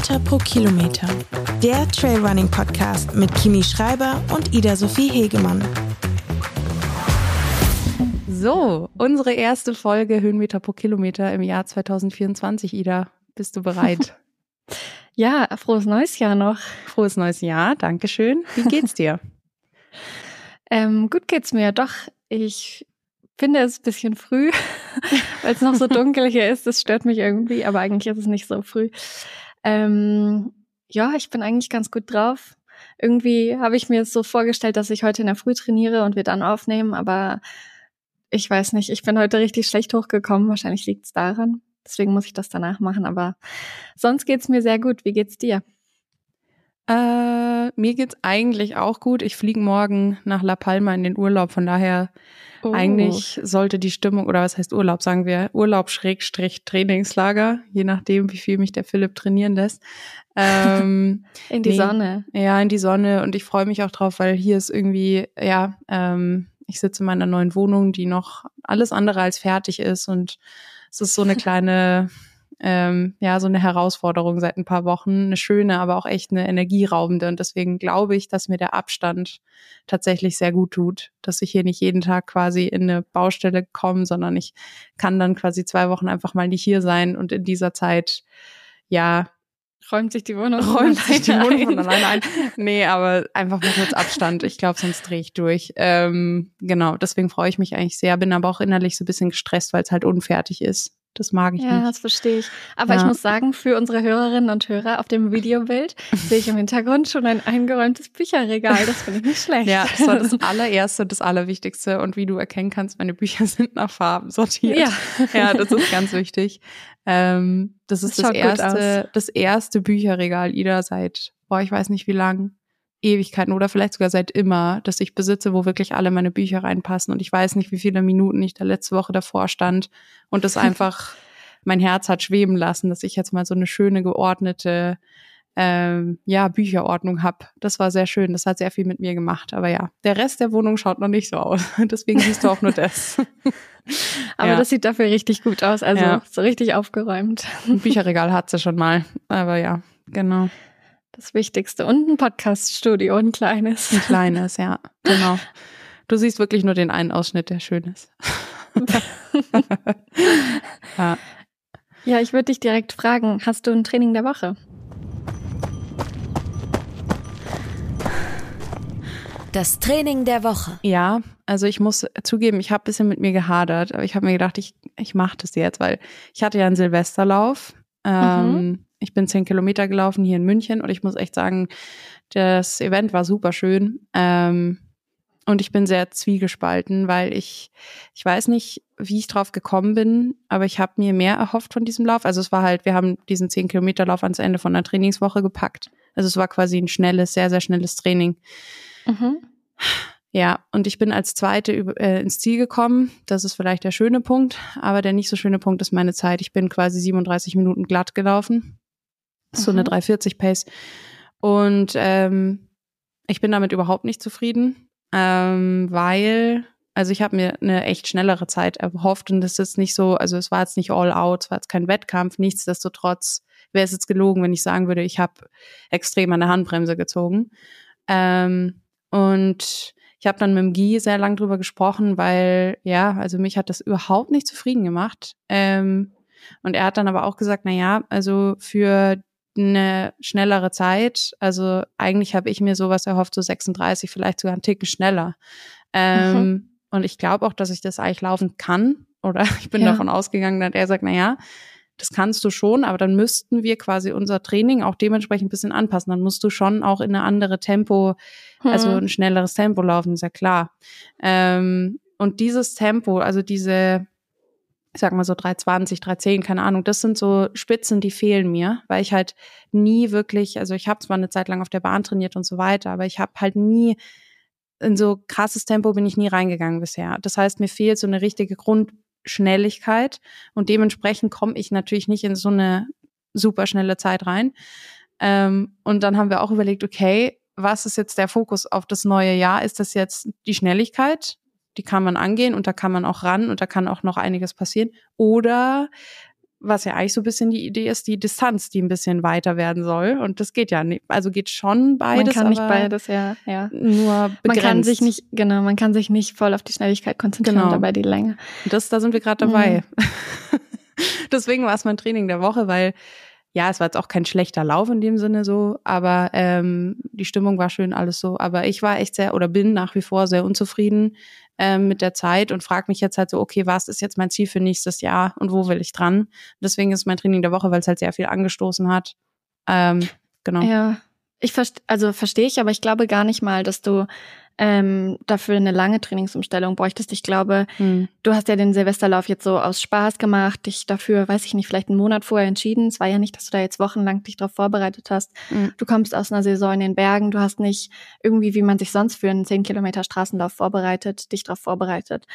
Höhenmeter pro Kilometer. Der Trailrunning Podcast mit Kimi Schreiber und Ida Sophie Hegemann. So, unsere erste Folge Höhenmeter pro Kilometer im Jahr 2024. Ida, bist du bereit? ja, frohes neues Jahr noch. Frohes neues Jahr, Dankeschön. Wie geht's dir? ähm, gut geht's mir. Doch, ich finde es ein bisschen früh, weil es noch so dunkel hier ist. Das stört mich irgendwie, aber eigentlich ist es nicht so früh. Ähm, ja, ich bin eigentlich ganz gut drauf. Irgendwie habe ich mir so vorgestellt, dass ich heute in der Früh trainiere und wir dann aufnehmen, aber ich weiß nicht, ich bin heute richtig schlecht hochgekommen. Wahrscheinlich liegt es daran. Deswegen muss ich das danach machen. Aber sonst geht's mir sehr gut. Wie geht's dir? Äh, mir geht's eigentlich auch gut. Ich fliege morgen nach La Palma in den Urlaub. Von daher oh. eigentlich sollte die Stimmung oder was heißt Urlaub, sagen wir Urlaub Schrägstrich Trainingslager, je nachdem, wie viel mich der Philipp trainieren lässt. Ähm, in die nee, Sonne. Ja, in die Sonne. Und ich freue mich auch drauf, weil hier ist irgendwie ja ähm, ich sitze in meiner neuen Wohnung, die noch alles andere als fertig ist und es ist so eine kleine, ähm, ja, so eine Herausforderung seit ein paar Wochen, eine schöne, aber auch echt eine energieraubende und deswegen glaube ich, dass mir der Abstand tatsächlich sehr gut tut, dass ich hier nicht jeden Tag quasi in eine Baustelle komme, sondern ich kann dann quasi zwei Wochen einfach mal nicht hier sein und in dieser Zeit ja Räumt sich die Wohnung Räumt sich die Wohnung von alleine ein. Nee, aber einfach mal kurz Abstand. Ich glaube, sonst drehe ich durch. Ähm, genau, deswegen freue ich mich eigentlich sehr, bin aber auch innerlich so ein bisschen gestresst, weil es halt unfertig ist. Das mag ich ja, nicht. Ja, das verstehe ich. Aber ja. ich muss sagen, für unsere Hörerinnen und Hörer auf dem Videobild sehe ich im Hintergrund schon ein eingeräumtes Bücherregal. Das finde ich nicht schlecht. Ja, das war das allererste, das allerwichtigste. Und wie du erkennen kannst, meine Bücher sind nach Farben sortiert. Ja, ja das ist ganz wichtig. Ähm, das ist das, das erste, das erste Bücherregal, Ida, seit, boah, ich weiß nicht wie lang. Ewigkeiten oder vielleicht sogar seit immer, dass ich besitze, wo wirklich alle meine Bücher reinpassen. Und ich weiß nicht, wie viele Minuten ich da letzte Woche davor stand und das einfach mein Herz hat schweben lassen, dass ich jetzt mal so eine schöne, geordnete ähm, ja, Bücherordnung habe. Das war sehr schön. Das hat sehr viel mit mir gemacht. Aber ja, der Rest der Wohnung schaut noch nicht so aus. Deswegen siehst du auch nur das. Aber ja. das sieht dafür richtig gut aus. Also ja. so richtig aufgeräumt. Ein Bücherregal hat sie schon mal. Aber ja, genau. Das Wichtigste. Und ein Podcaststudio, ein kleines. Ein kleines, ja, genau. Du siehst wirklich nur den einen Ausschnitt, der schön ist. ja. ja, ich würde dich direkt fragen, hast du ein Training der Woche? Das Training der Woche. Ja, also ich muss zugeben, ich habe ein bisschen mit mir gehadert, aber ich habe mir gedacht, ich, ich mache das jetzt, weil ich hatte ja einen Silvesterlauf. Ähm, mhm. Ich bin zehn Kilometer gelaufen hier in München und ich muss echt sagen, das Event war super schön. Ähm, und ich bin sehr zwiegespalten, weil ich, ich weiß nicht, wie ich drauf gekommen bin, aber ich habe mir mehr erhofft von diesem Lauf. Also es war halt, wir haben diesen 10 Kilometer Lauf ans Ende von der Trainingswoche gepackt. Also es war quasi ein schnelles, sehr, sehr schnelles Training. Mhm. Ja, und ich bin als Zweite äh, ins Ziel gekommen. Das ist vielleicht der schöne Punkt, aber der nicht so schöne Punkt ist meine Zeit. Ich bin quasi 37 Minuten glatt gelaufen so eine 340 mhm. Pace. Und ähm, ich bin damit überhaupt nicht zufrieden, ähm, weil, also ich habe mir eine echt schnellere Zeit erhofft und das ist nicht so, also es war jetzt nicht all out, es war jetzt kein Wettkampf, nichtsdestotrotz wäre es jetzt gelogen, wenn ich sagen würde, ich habe extrem an der Handbremse gezogen. Ähm, und ich habe dann mit dem Guy sehr lang drüber gesprochen, weil ja, also mich hat das überhaupt nicht zufrieden gemacht. Ähm, und er hat dann aber auch gesagt, na ja, also für eine schnellere Zeit. Also eigentlich habe ich mir sowas erhofft, so 36, vielleicht sogar einen Ticken schneller. Ähm, mhm. Und ich glaube auch, dass ich das eigentlich laufen kann. Oder ich bin ja. davon ausgegangen, dass er sagt, na ja, das kannst du schon, aber dann müssten wir quasi unser Training auch dementsprechend ein bisschen anpassen. Dann musst du schon auch in eine andere Tempo, mhm. also ein schnelleres Tempo laufen, ist ja klar. Ähm, und dieses Tempo, also diese ich sag mal so 320, 310, keine Ahnung, das sind so Spitzen, die fehlen mir, weil ich halt nie wirklich, also ich habe zwar eine Zeit lang auf der Bahn trainiert und so weiter, aber ich habe halt nie in so krasses Tempo bin ich nie reingegangen bisher. Das heißt, mir fehlt so eine richtige Grundschnelligkeit und dementsprechend komme ich natürlich nicht in so eine super schnelle Zeit rein. Ähm, und dann haben wir auch überlegt, okay, was ist jetzt der Fokus auf das neue Jahr? Ist das jetzt die Schnelligkeit? Die kann man angehen und da kann man auch ran und da kann auch noch einiges passieren. Oder was ja eigentlich so ein bisschen die Idee ist, die Distanz, die ein bisschen weiter werden soll. Und das geht ja nicht. Also geht schon beides. Man kann nicht beides, ja, ja. Nur begrenzt. Man kann sich nicht, genau, man kann sich nicht voll auf die Schnelligkeit konzentrieren, genau. dabei die Länge. Das, da sind wir gerade dabei. Mhm. Deswegen war es mein Training der Woche, weil ja, es war jetzt auch kein schlechter Lauf in dem Sinne so, aber ähm, die Stimmung war schön, alles so. Aber ich war echt sehr oder bin nach wie vor sehr unzufrieden ähm, mit der Zeit und frage mich jetzt halt so, okay, was ist jetzt mein Ziel für nächstes Jahr und wo will ich dran? Deswegen ist mein Training der Woche, weil es halt sehr viel angestoßen hat. Ähm, genau. Ja, ich verstehe, also verstehe ich, aber ich glaube gar nicht mal, dass du ähm, dafür eine lange Trainingsumstellung bräuchtest. Ich glaube, hm. du hast ja den Silvesterlauf jetzt so aus Spaß gemacht, dich dafür, weiß ich nicht, vielleicht einen Monat vorher entschieden. Es war ja nicht, dass du da jetzt wochenlang dich darauf vorbereitet hast. Hm. Du kommst aus einer Saison in den Bergen, du hast nicht irgendwie, wie man sich sonst für einen 10 Kilometer Straßenlauf vorbereitet, dich darauf vorbereitet.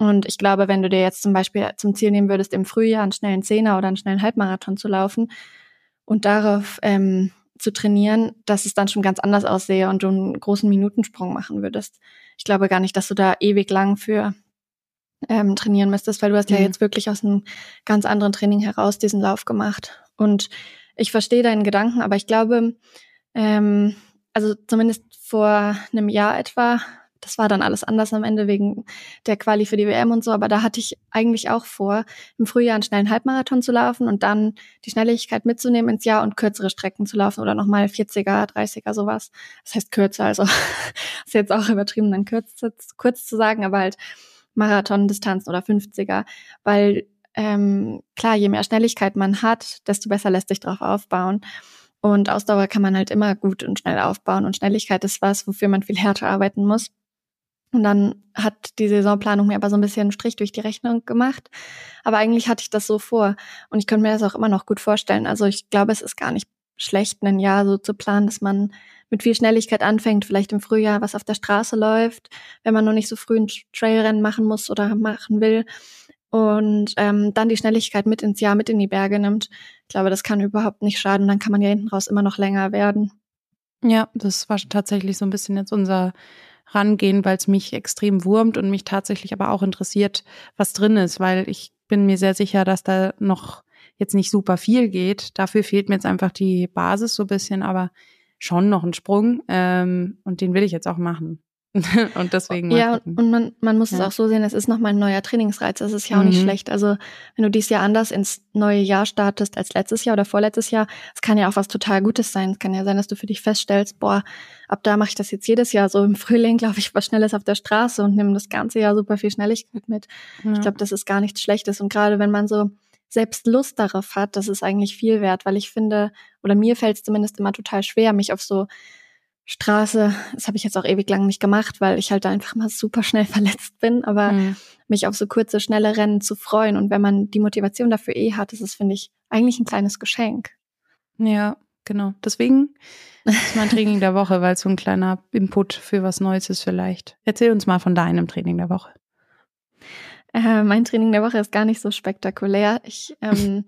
Und ich glaube, wenn du dir jetzt zum Beispiel zum Ziel nehmen würdest, im Frühjahr einen schnellen Zehner oder einen schnellen Halbmarathon zu laufen und darauf ähm, zu trainieren, dass es dann schon ganz anders aussehe und du einen großen Minutensprung machen würdest. Ich glaube gar nicht, dass du da ewig lang für ähm, trainieren müsstest, weil du hast mhm. ja jetzt wirklich aus einem ganz anderen Training heraus diesen Lauf gemacht. Und ich verstehe deinen Gedanken, aber ich glaube, ähm, also zumindest vor einem Jahr etwa das war dann alles anders am Ende wegen der Quali für die WM und so. Aber da hatte ich eigentlich auch vor, im Frühjahr einen schnellen Halbmarathon zu laufen und dann die Schnelligkeit mitzunehmen ins Jahr und kürzere Strecken zu laufen oder nochmal 40er, 30er, sowas. Das heißt kürzer, also ist jetzt auch übertrieben, dann kurz, kurz zu sagen, aber halt Marathon-Distanzen oder 50er, weil ähm, klar, je mehr Schnelligkeit man hat, desto besser lässt sich drauf aufbauen. Und Ausdauer kann man halt immer gut und schnell aufbauen. Und Schnelligkeit ist was, wofür man viel härter arbeiten muss. Und dann hat die Saisonplanung mir aber so ein bisschen einen Strich durch die Rechnung gemacht. Aber eigentlich hatte ich das so vor. Und ich könnte mir das auch immer noch gut vorstellen. Also ich glaube, es ist gar nicht schlecht, ein Jahr so zu planen, dass man mit viel Schnelligkeit anfängt, vielleicht im Frühjahr was auf der Straße läuft, wenn man noch nicht so früh ein Trailrennen machen muss oder machen will. Und ähm, dann die Schnelligkeit mit ins Jahr, mit in die Berge nimmt. Ich glaube, das kann überhaupt nicht schaden. Dann kann man ja hinten raus immer noch länger werden. Ja, das war tatsächlich so ein bisschen jetzt unser rangehen, weil es mich extrem wurmt und mich tatsächlich aber auch interessiert, was drin ist, weil ich bin mir sehr sicher, dass da noch jetzt nicht super viel geht. Dafür fehlt mir jetzt einfach die Basis so ein bisschen, aber schon noch ein Sprung ähm, und den will ich jetzt auch machen. und deswegen. Ja, und man, man muss ja. es auch so sehen, es ist nochmal ein neuer Trainingsreiz. Das ist ja auch mhm. nicht schlecht. Also, wenn du dieses Jahr anders ins neue Jahr startest als letztes Jahr oder vorletztes Jahr, es kann ja auch was total Gutes sein. Es kann ja sein, dass du für dich feststellst, boah, ab da mache ich das jetzt jedes Jahr. So im Frühling glaube ich was Schnelles auf der Straße und nehme das ganze Jahr super viel Schnelligkeit mit. Ja. Ich glaube, das ist gar nichts Schlechtes. Und gerade wenn man so selbst Lust darauf hat, das ist eigentlich viel wert, weil ich finde, oder mir fällt es zumindest immer total schwer, mich auf so Straße, das habe ich jetzt auch ewig lang nicht gemacht, weil ich halt einfach mal super schnell verletzt bin, aber mhm. mich auf so kurze, schnelle Rennen zu freuen und wenn man die Motivation dafür eh hat, ist es, finde ich, eigentlich ein kleines Geschenk. Ja, genau. Deswegen ist mein Training der Woche, weil es so ein kleiner Input für was Neues ist vielleicht. Erzähl uns mal von deinem Training der Woche. Äh, mein Training der Woche ist gar nicht so spektakulär. Ich ähm,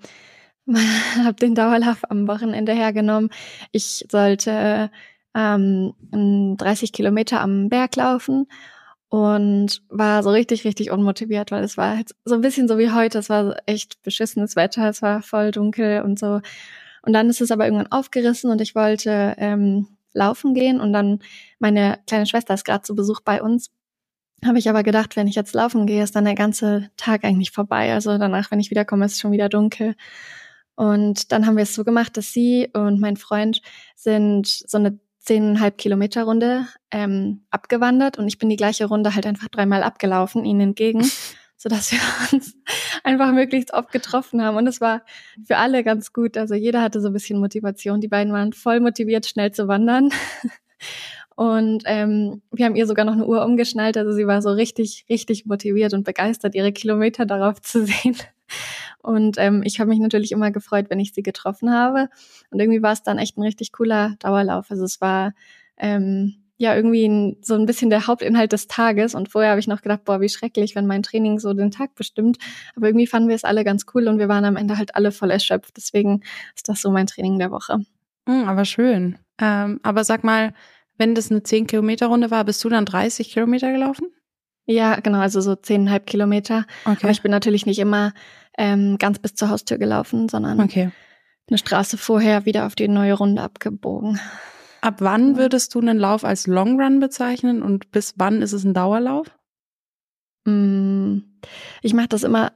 habe den Dauerlauf am Wochenende hergenommen. Ich sollte ähm, 30 Kilometer am Berg laufen und war so richtig, richtig unmotiviert, weil es war halt so ein bisschen so wie heute. Es war echt beschissenes Wetter, es war voll dunkel und so. Und dann ist es aber irgendwann aufgerissen und ich wollte ähm, laufen gehen und dann meine kleine Schwester ist gerade zu Besuch bei uns. Habe ich aber gedacht, wenn ich jetzt laufen gehe, ist dann der ganze Tag eigentlich vorbei. Also danach, wenn ich wiederkomme, ist es schon wieder dunkel. Und dann haben wir es so gemacht, dass sie und mein Freund sind so eine zehneinhalb Kilometer Runde ähm, abgewandert und ich bin die gleiche Runde halt einfach dreimal abgelaufen, ihnen entgegen, so dass wir uns einfach möglichst oft getroffen haben. Und es war für alle ganz gut. Also jeder hatte so ein bisschen Motivation. Die beiden waren voll motiviert, schnell zu wandern. Und ähm, wir haben ihr sogar noch eine Uhr umgeschnallt. Also sie war so richtig, richtig motiviert und begeistert, ihre Kilometer darauf zu sehen. Und ähm, ich habe mich natürlich immer gefreut, wenn ich sie getroffen habe. Und irgendwie war es dann echt ein richtig cooler Dauerlauf. Also es war ähm, ja irgendwie ein, so ein bisschen der Hauptinhalt des Tages. Und vorher habe ich noch gedacht, boah, wie schrecklich, wenn mein Training so den Tag bestimmt. Aber irgendwie fanden wir es alle ganz cool und wir waren am Ende halt alle voll erschöpft. Deswegen ist das so mein Training der Woche. Mhm, aber schön. Ähm, aber sag mal, wenn das eine 10 Kilometer Runde war, bist du dann 30 Kilometer gelaufen? Ja, genau, also so zehneinhalb Kilometer. Okay. Aber ich bin natürlich nicht immer ähm, ganz bis zur Haustür gelaufen, sondern Okay. eine Straße vorher wieder auf die neue Runde abgebogen. Ab wann würdest du einen Lauf als Long Run bezeichnen und bis wann ist es ein Dauerlauf? Mm, Ich mache das immer,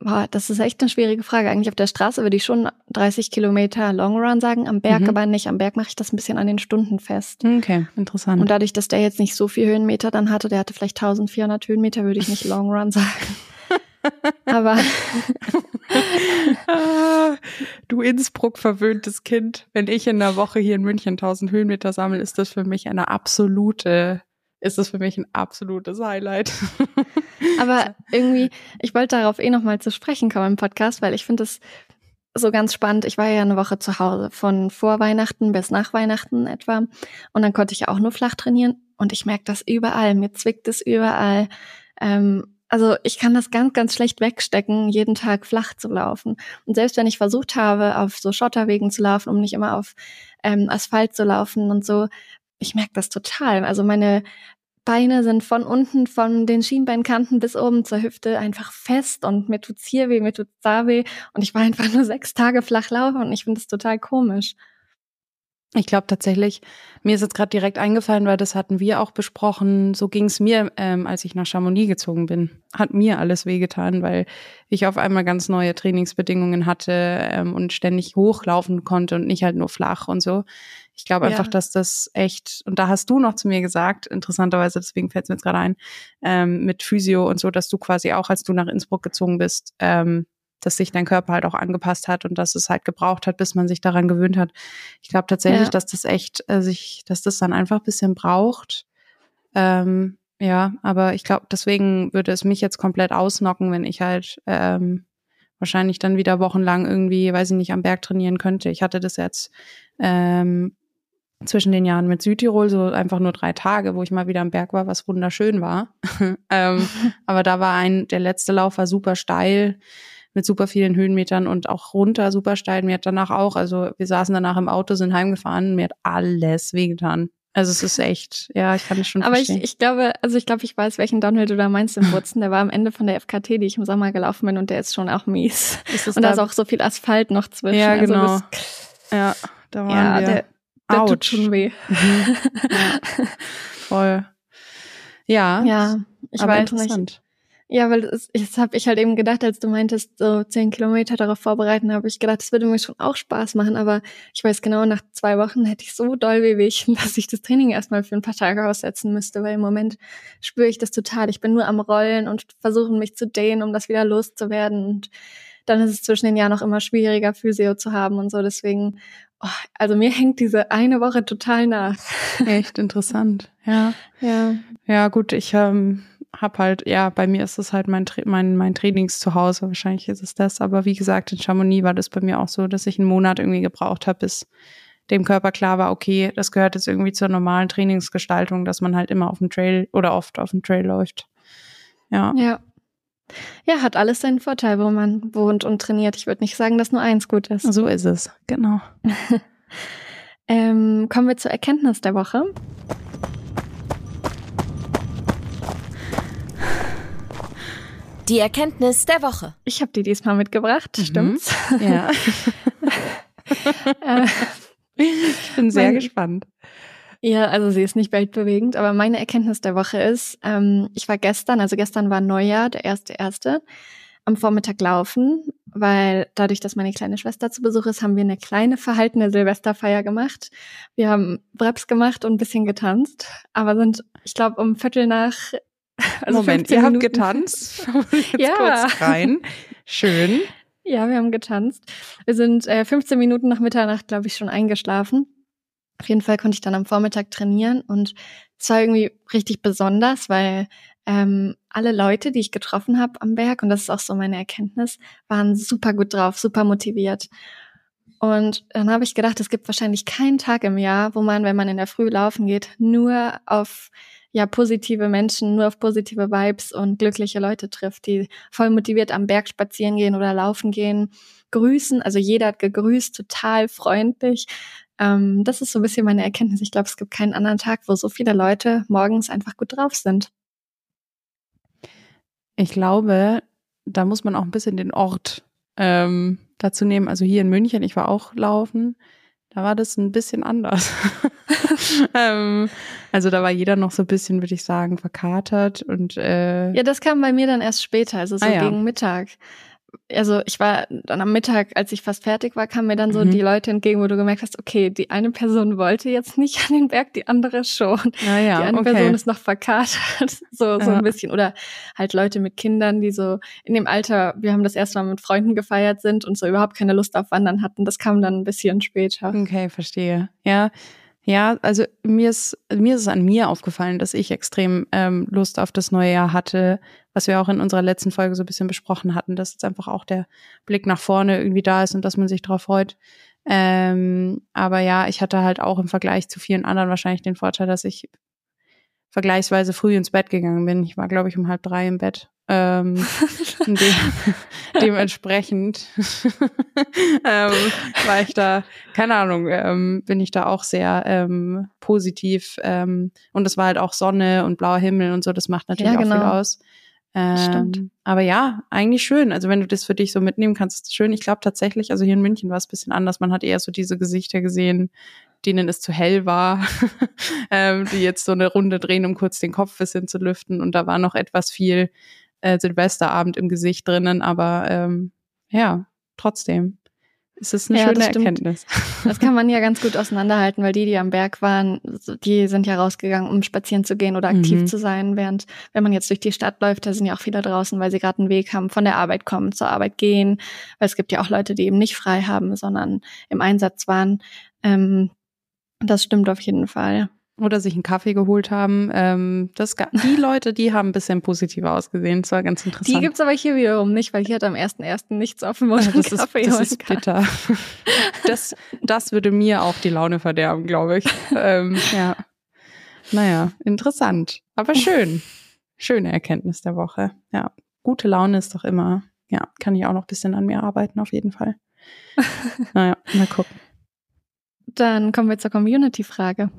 boah, das ist echt eine schwierige Frage. Eigentlich auf der Straße würde ich schon 30 Kilometer Long Run sagen, am Berg Mhm. aber nicht. Am Berg mache ich das ein bisschen an den Stunden fest. Okay, interessant. Und dadurch, dass der jetzt nicht so viel Höhenmeter dann hatte, der hatte vielleicht 1400 Höhenmeter, würde ich nicht Long Run sagen. Aber Ah, du Innsbruck verwöhntes Kind. Wenn ich in einer Woche hier in München 1000 Höhenmeter sammle, ist das für mich eine absolute, ist das für mich ein absolutes Highlight. Aber irgendwie, ich wollte darauf eh nochmal zu sprechen kommen im Podcast, weil ich finde es so ganz spannend. Ich war ja eine Woche zu Hause, von vor Weihnachten bis nach Weihnachten etwa. Und dann konnte ich ja auch nur flach trainieren. Und ich merke das überall. Mir zwickt es überall. Ähm, also ich kann das ganz, ganz schlecht wegstecken, jeden Tag flach zu laufen. Und selbst wenn ich versucht habe, auf so Schotterwegen zu laufen, um nicht immer auf ähm, Asphalt zu laufen und so, ich merke das total. Also meine Beine sind von unten, von den Schienbeinkanten bis oben zur Hüfte einfach fest und mir tut's hier weh, mir tut's da weh. Und ich war einfach nur sechs Tage flach laufen und ich finde das total komisch. Ich glaube tatsächlich, mir ist jetzt gerade direkt eingefallen, weil das hatten wir auch besprochen. So ging es mir, ähm, als ich nach Chamonix gezogen bin. Hat mir alles wehgetan, weil ich auf einmal ganz neue Trainingsbedingungen hatte ähm, und ständig hochlaufen konnte und nicht halt nur flach und so. Ich glaube Ja. einfach, dass das echt, und da hast du noch zu mir gesagt, interessanterweise, deswegen fällt es mir jetzt gerade ein, ähm, mit Physio und so, dass du quasi auch, als du nach Innsbruck gezogen bist, ähm, dass sich dein Körper halt auch angepasst hat und dass es halt gebraucht hat, bis man sich daran gewöhnt hat. Ich glaube tatsächlich, Ja. dass das echt äh, sich, dass das dann einfach ein bisschen braucht. Ähm, ja, aber ich glaube, deswegen würde es mich jetzt komplett ausnocken, wenn ich halt ähm, wahrscheinlich dann wieder wochenlang irgendwie, weiß ich nicht, am Berg trainieren könnte. Ich hatte das jetzt ähm, zwischen den Jahren mit Südtirol so einfach nur drei Tage, wo ich mal wieder am Berg war, was wunderschön war. ähm, aber da war ein, der letzte Lauf war super steil mit super vielen Höhenmetern und auch runter super steil. Mir hat danach auch, also wir saßen danach im Auto, sind heimgefahren, mir hat alles wehgetan. Also es ist echt, ja, ich kann das schon Aber ich, verstehen. ich glaube, also ich glaube, ich weiß, welchen Downhill du da meinst im Wurzen. Der war am Ende von der FKT, die ich im Sommer gelaufen bin und der ist schon auch mies. Und da da, ist auch so viel Asphalt noch zwischen. Ja, Also genau. das, ja, da waren ja, wir. der, der tut Autsch. schon weh. Mhm. ja, voll. Ja, Ja, ich aber weiß nicht. Ja, weil das, das habe ich halt eben gedacht, als du meintest, so zehn Kilometer darauf vorbereiten, habe ich gedacht, das würde mir schon auch Spaß machen. Aber ich weiß genau, nach zwei Wochen hätte ich so doll Wehwehchen, dass ich das Training erstmal für ein paar Tage aussetzen müsste, weil im Moment spüre ich das total. Ich bin nur am Rollen und versuchen mich zu dehnen, um das wieder loszuwerden. Und dann ist es zwischen den Jahren auch immer schwieriger, Physio zu haben und so. Deswegen, oh, also mir hängt diese eine Woche total nach. Echt interessant. Ja. Ja. Ja, gut, ich ähm, hab halt, ja, bei mir ist es halt mein, mein, mein Trainingszuhause. Wahrscheinlich ist es das. Aber wie gesagt, in Chamonix war das bei mir auch so, dass ich einen Monat irgendwie gebraucht habe, bis dem Körper klar war, okay, das gehört jetzt irgendwie zur normalen Trainingsgestaltung, dass man halt immer auf dem Trail oder oft auf dem Trail läuft. Ja. Ja. Ja, hat alles seinen Vorteil, wo man wohnt und trainiert. Ich würde nicht sagen, dass nur eins gut ist. So ist es, genau. Ähm, kommen wir zur Erkenntnis der Woche. Die Erkenntnis der Woche. Ich habe die diesmal mitgebracht, Mhm. stimmt's? Ja. Äh, ich bin sehr Mein- gespannt. ja, also sie ist nicht weltbewegend, aber meine Erkenntnis der Woche ist, ähm, ich war gestern, also gestern war Neujahr, der erste erste, am Vormittag laufen, weil dadurch, dass meine kleine Schwester zu Besuch ist, haben wir eine kleine verhaltene Silvesterfeier gemacht. Wir haben Breps gemacht und ein bisschen getanzt, aber sind, ich glaube, um Viertel nach also Moment, 15 ihr habt getanzt? Jetzt Ja. kurz rein. Schön. Ja, wir haben getanzt. Wir sind äh, 15 Minuten nach Mitternacht, glaube ich, schon eingeschlafen. Auf jeden Fall konnte ich dann am Vormittag trainieren und es war irgendwie richtig besonders, weil ähm, alle Leute, die ich getroffen habe am Berg, und das ist auch so meine Erkenntnis, waren super gut drauf, super motiviert. Und dann habe ich gedacht, es gibt wahrscheinlich keinen Tag im Jahr, wo man, wenn man in der Früh laufen geht, nur auf ja positive Menschen, nur auf positive Vibes und glückliche Leute trifft, die voll motiviert am Berg spazieren gehen oder laufen gehen, grüßen. Also jeder hat gegrüßt, total freundlich. Ähm, das ist so ein bisschen meine Erkenntnis. Ich glaube, es gibt keinen anderen Tag, wo so viele Leute morgens einfach gut drauf sind. Ich glaube, da muss man auch ein bisschen den Ort ähm, dazu nehmen. Also hier in München, ich war auch laufen, da war das ein bisschen anders. ähm, also da war jeder noch so ein bisschen, würde ich sagen, verkatert und äh, Ja, das kam bei mir dann erst später, also so Ah, ja. gegen Mittag. Also ich war dann am Mittag, als ich fast fertig war, kamen mir dann so Mhm. die Leute entgegen, wo du gemerkt hast, okay, die eine Person wollte jetzt nicht an den Berg, die andere schon. naja, die eine okay. Person ist noch verkatert, so, so Ja. ein bisschen. Oder halt Leute mit Kindern, die so in dem Alter, wir haben das erste Mal mit Freunden gefeiert sind und so überhaupt keine Lust auf Wandern hatten. Das kam dann ein bisschen später. Okay, verstehe. Ja, ja, also mir ist mir ist es an mir aufgefallen, dass ich extrem ähm, Lust auf das neue Jahr hatte, was wir auch in unserer letzten Folge so ein bisschen besprochen hatten, dass jetzt einfach auch der Blick nach vorne irgendwie da ist und dass man sich darauf freut. Ähm, aber ja, ich hatte halt auch im Vergleich zu vielen anderen wahrscheinlich den Vorteil, dass ich vergleichsweise früh ins Bett gegangen bin. Ich war, glaube ich, um halb drei im Bett. Ähm, de dementsprechend ähm, war ich da, keine Ahnung, ähm, bin ich da auch sehr ähm, positiv. Ähm, und es war halt auch Sonne und blauer Himmel und so, das macht natürlich Ja, auch viel genau. aus. Ähm, Stimmt. Aber ja, eigentlich schön. Also wenn du das für dich so mitnehmen kannst, ist es schön. Ich glaube tatsächlich, also hier in München war es ein bisschen anders. Man hat eher so diese Gesichter gesehen, denen es zu hell war, ähm, die jetzt so eine Runde drehen, um kurz den Kopf ein bisschen zu lüften. Und da war noch etwas viel äh, Silvesterabend im Gesicht drinnen, aber ähm, ja, trotzdem. Es ist eine Ja, schöne das. Erkenntnis. Das kann man ja ganz gut auseinanderhalten, weil die, die am Berg waren, die sind ja rausgegangen, um spazieren zu gehen oder aktiv Mhm. zu sein, während wenn man jetzt durch die Stadt läuft, da sind ja auch viele draußen, weil sie gerade einen Weg haben, von der Arbeit kommen, zur Arbeit gehen, weil es gibt ja auch Leute, die eben nicht frei haben, sondern im Einsatz waren. Ähm, das stimmt auf jeden Fall. Oder sich einen Kaffee geholt haben. Ähm, das, die Leute, die haben ein bisschen positiver ausgesehen. Das war ganz interessant. Die gibt's aber hier wiederum nicht, weil hier hat am 1.1. nichts offen, wo man das ist, Kaffee das ist bitter. Das, das würde mir auch die Laune verderben, glaube ich. Ähm, ja. Naja, interessant. Aber schön. Schöne Erkenntnis der Woche. Ja. Gute Laune ist doch immer, ja, kann ich auch noch ein bisschen an mir arbeiten, auf jeden Fall. Naja, mal gucken. Dann kommen wir zur Community-Frage.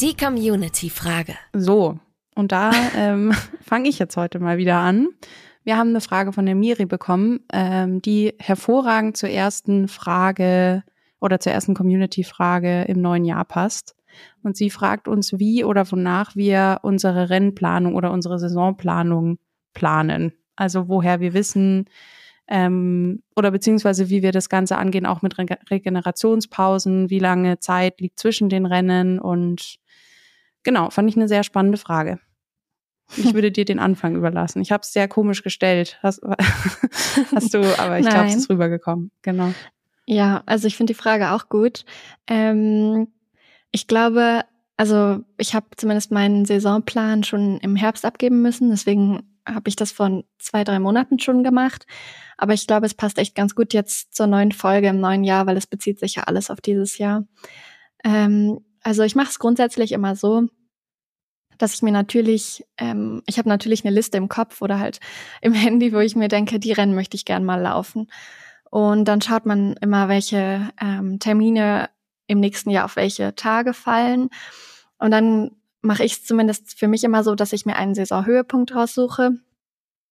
Die Community-Frage. So, und da ähm, fange ich jetzt heute mal wieder an. Wir haben eine Frage von der Miri bekommen, ähm, die hervorragend zur ersten Frage oder zur ersten Community-Frage im neuen Jahr passt. Und sie fragt uns, wie oder wonach wir unsere Rennplanung oder unsere Saisonplanung planen. Also woher wir wissen ähm, oder beziehungsweise wie wir das Ganze angehen, auch mit Re Regenerationspausen, wie lange Zeit liegt zwischen den Rennen und Genau, fand ich eine sehr spannende Frage. Ich würde dir den Anfang überlassen. Ich habe es sehr komisch gestellt. Hast, hast du, aber ich glaube, es ist rübergekommen. Genau. Ja, also ich finde die Frage auch gut. Ähm, ich glaube, also ich habe zumindest meinen Saisonplan schon im Herbst abgeben müssen, deswegen habe ich das vor zwei, drei Monaten schon gemacht. Aber ich glaube, es passt echt ganz gut jetzt zur neuen Folge im neuen Jahr, weil es bezieht sich ja alles auf dieses Jahr. Ähm, also ich mache es grundsätzlich immer so, dass ich mir natürlich, ähm, ich habe natürlich eine Liste im Kopf oder halt im Handy, wo ich mir denke, die Rennen möchte ich gern mal laufen. Und dann schaut man immer, welche ähm, Termine im nächsten Jahr auf welche Tage fallen. Und dann mache ich es zumindest für mich immer so, dass ich mir einen Saisonhöhepunkt raussuche.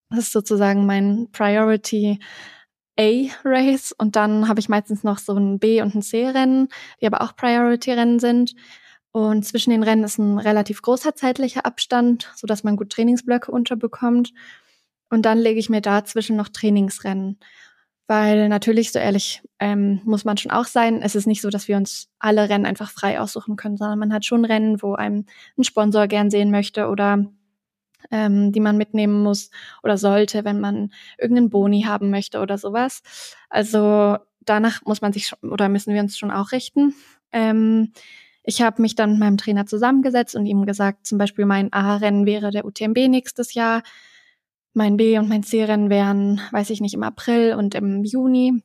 Das ist sozusagen mein Priority A-Race. Und dann habe ich meistens noch so ein B- und ein C-Rennen, die aber auch Priority-Rennen sind. Und zwischen den Rennen ist ein relativ großer zeitlicher Abstand, so dass man gut Trainingsblöcke unterbekommt. Und dann lege ich mir dazwischen noch Trainingsrennen. Weil natürlich, so ehrlich ähm, muss man schon auch sein, es ist nicht so, dass wir uns alle Rennen einfach frei aussuchen können, sondern man hat schon Rennen, wo einem ein Sponsor gern sehen möchte oder ähm, die man mitnehmen muss oder sollte, wenn man irgendeinen Boni haben möchte oder sowas. Also danach muss man sich schon, oder müssen wir uns schon auch richten. Ähm, ich habe mich dann mit meinem Trainer zusammengesetzt und ihm gesagt, zum Beispiel mein A-Rennen wäre der UTMB nächstes Jahr. Mein B- und mein C-Rennen wären, weiß ich nicht, im April und im Juni.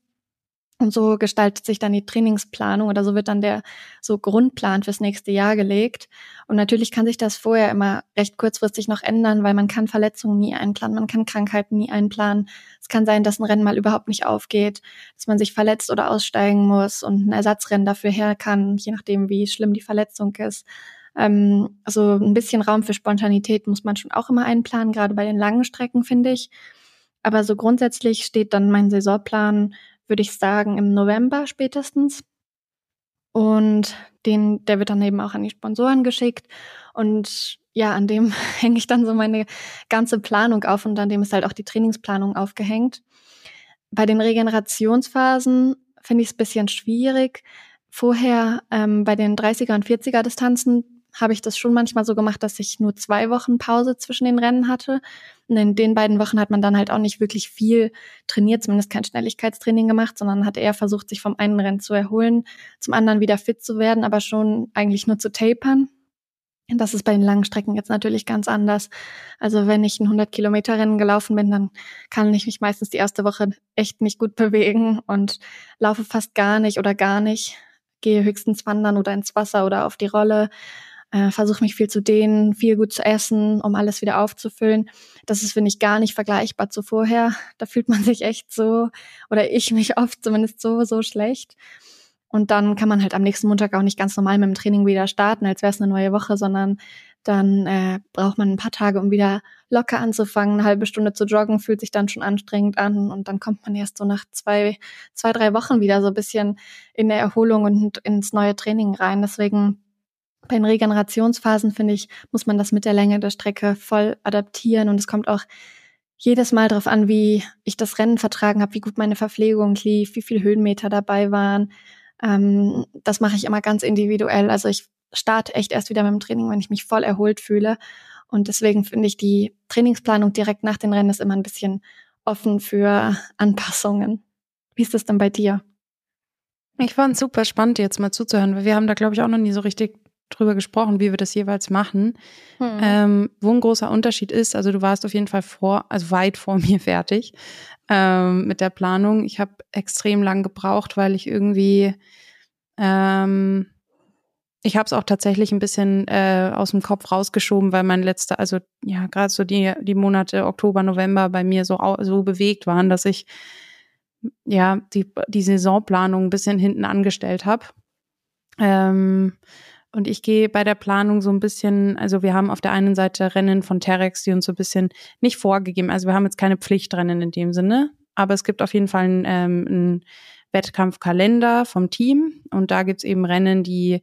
Und so gestaltet sich dann die Trainingsplanung oder so wird dann der so Grundplan fürs nächste Jahr gelegt. Und natürlich kann sich das vorher immer recht kurzfristig noch ändern, weil man kann Verletzungen nie einplanen, man kann Krankheiten nie einplanen. Es kann sein, dass ein Rennen mal überhaupt nicht aufgeht, dass man sich verletzt oder aussteigen muss und ein Ersatzrennen dafür her kann, je nachdem, wie schlimm die Verletzung ist. Ähm, also ein bisschen Raum für Spontanität muss man schon auch immer einplanen, gerade bei den langen Strecken, finde ich. Aber so grundsätzlich steht dann mein Saisonplan, würde ich sagen, im November spätestens. Und den, der wird dann eben auch an die Sponsoren geschickt. Und ja, an dem hänge ich dann so meine ganze Planung auf und an dem ist halt auch die Trainingsplanung aufgehängt. Bei den Regenerationsphasen finde ich es bisschen schwierig. Vorher ähm, bei den 30er und 40er Distanzen habe ich das schon manchmal so gemacht, dass ich nur zwei Wochen Pause zwischen den Rennen hatte. Und in den beiden Wochen hat man dann halt auch nicht wirklich viel trainiert, zumindest kein Schnelligkeitstraining gemacht, sondern hat eher versucht, sich vom einen Rennen zu erholen, zum anderen wieder fit zu werden, aber schon eigentlich nur zu tapern. Das ist bei den langen Strecken jetzt natürlich ganz anders. Also wenn ich ein 100 Kilometer Rennen gelaufen bin, dann kann ich mich meistens die erste Woche echt nicht gut bewegen und laufe fast gar nicht oder gar nicht. Gehe höchstens wandern oder ins Wasser oder auf die Rolle. Äh, Versuche mich viel zu dehnen, viel gut zu essen, um alles wieder aufzufüllen. Das ist, finde ich, gar nicht vergleichbar zu vorher. Da fühlt man sich echt so, oder ich mich oft zumindest so, so schlecht. Und dann kann man halt am nächsten Montag auch nicht ganz normal mit dem Training wieder starten, als wäre es eine neue Woche, sondern dann äh, braucht man ein paar Tage, um wieder locker anzufangen. Eine halbe Stunde zu joggen fühlt sich dann schon anstrengend an und dann kommt man erst so nach zwei, zwei, drei Wochen wieder so ein bisschen in der Erholung und ins neue Training rein. Deswegen bei den Regenerationsphasen, finde ich, muss man das mit der Länge der Strecke voll adaptieren und es kommt auch jedes Mal darauf an, wie ich das Rennen vertragen habe, wie gut meine Verpflegung lief, wie viel Höhenmeter dabei waren, ähm, das mache ich immer ganz individuell. Also ich starte echt erst wieder mit dem Training, wenn ich mich voll erholt fühle. Und deswegen finde ich die Trainingsplanung direkt nach den Rennen ist immer ein bisschen offen für Anpassungen. Wie ist das denn bei dir? Ich fand es super spannend, jetzt mal zuzuhören, weil wir haben da, glaube ich, auch noch nie so richtig drüber gesprochen, wie wir das jeweils machen. Hm. Ähm, wo ein großer Unterschied ist, also du warst auf jeden Fall vor, also weit vor mir fertig ähm, mit der Planung. Ich habe extrem lang gebraucht, weil ich irgendwie ähm, ich habe es auch tatsächlich ein bisschen äh, aus dem Kopf rausgeschoben, weil mein letzter, also ja, gerade so die, die Monate Oktober, November bei mir so, so bewegt waren, dass ich ja die, die Saisonplanung ein bisschen hinten angestellt habe. Ähm, und ich gehe bei der Planung so ein bisschen, also wir haben auf der einen Seite Rennen von Terex, die uns so ein bisschen nicht vorgegeben, also wir haben jetzt keine Pflichtrennen in dem Sinne, aber es gibt auf jeden Fall einen, ähm, einen Wettkampfkalender vom Team und da gibt's eben Rennen, die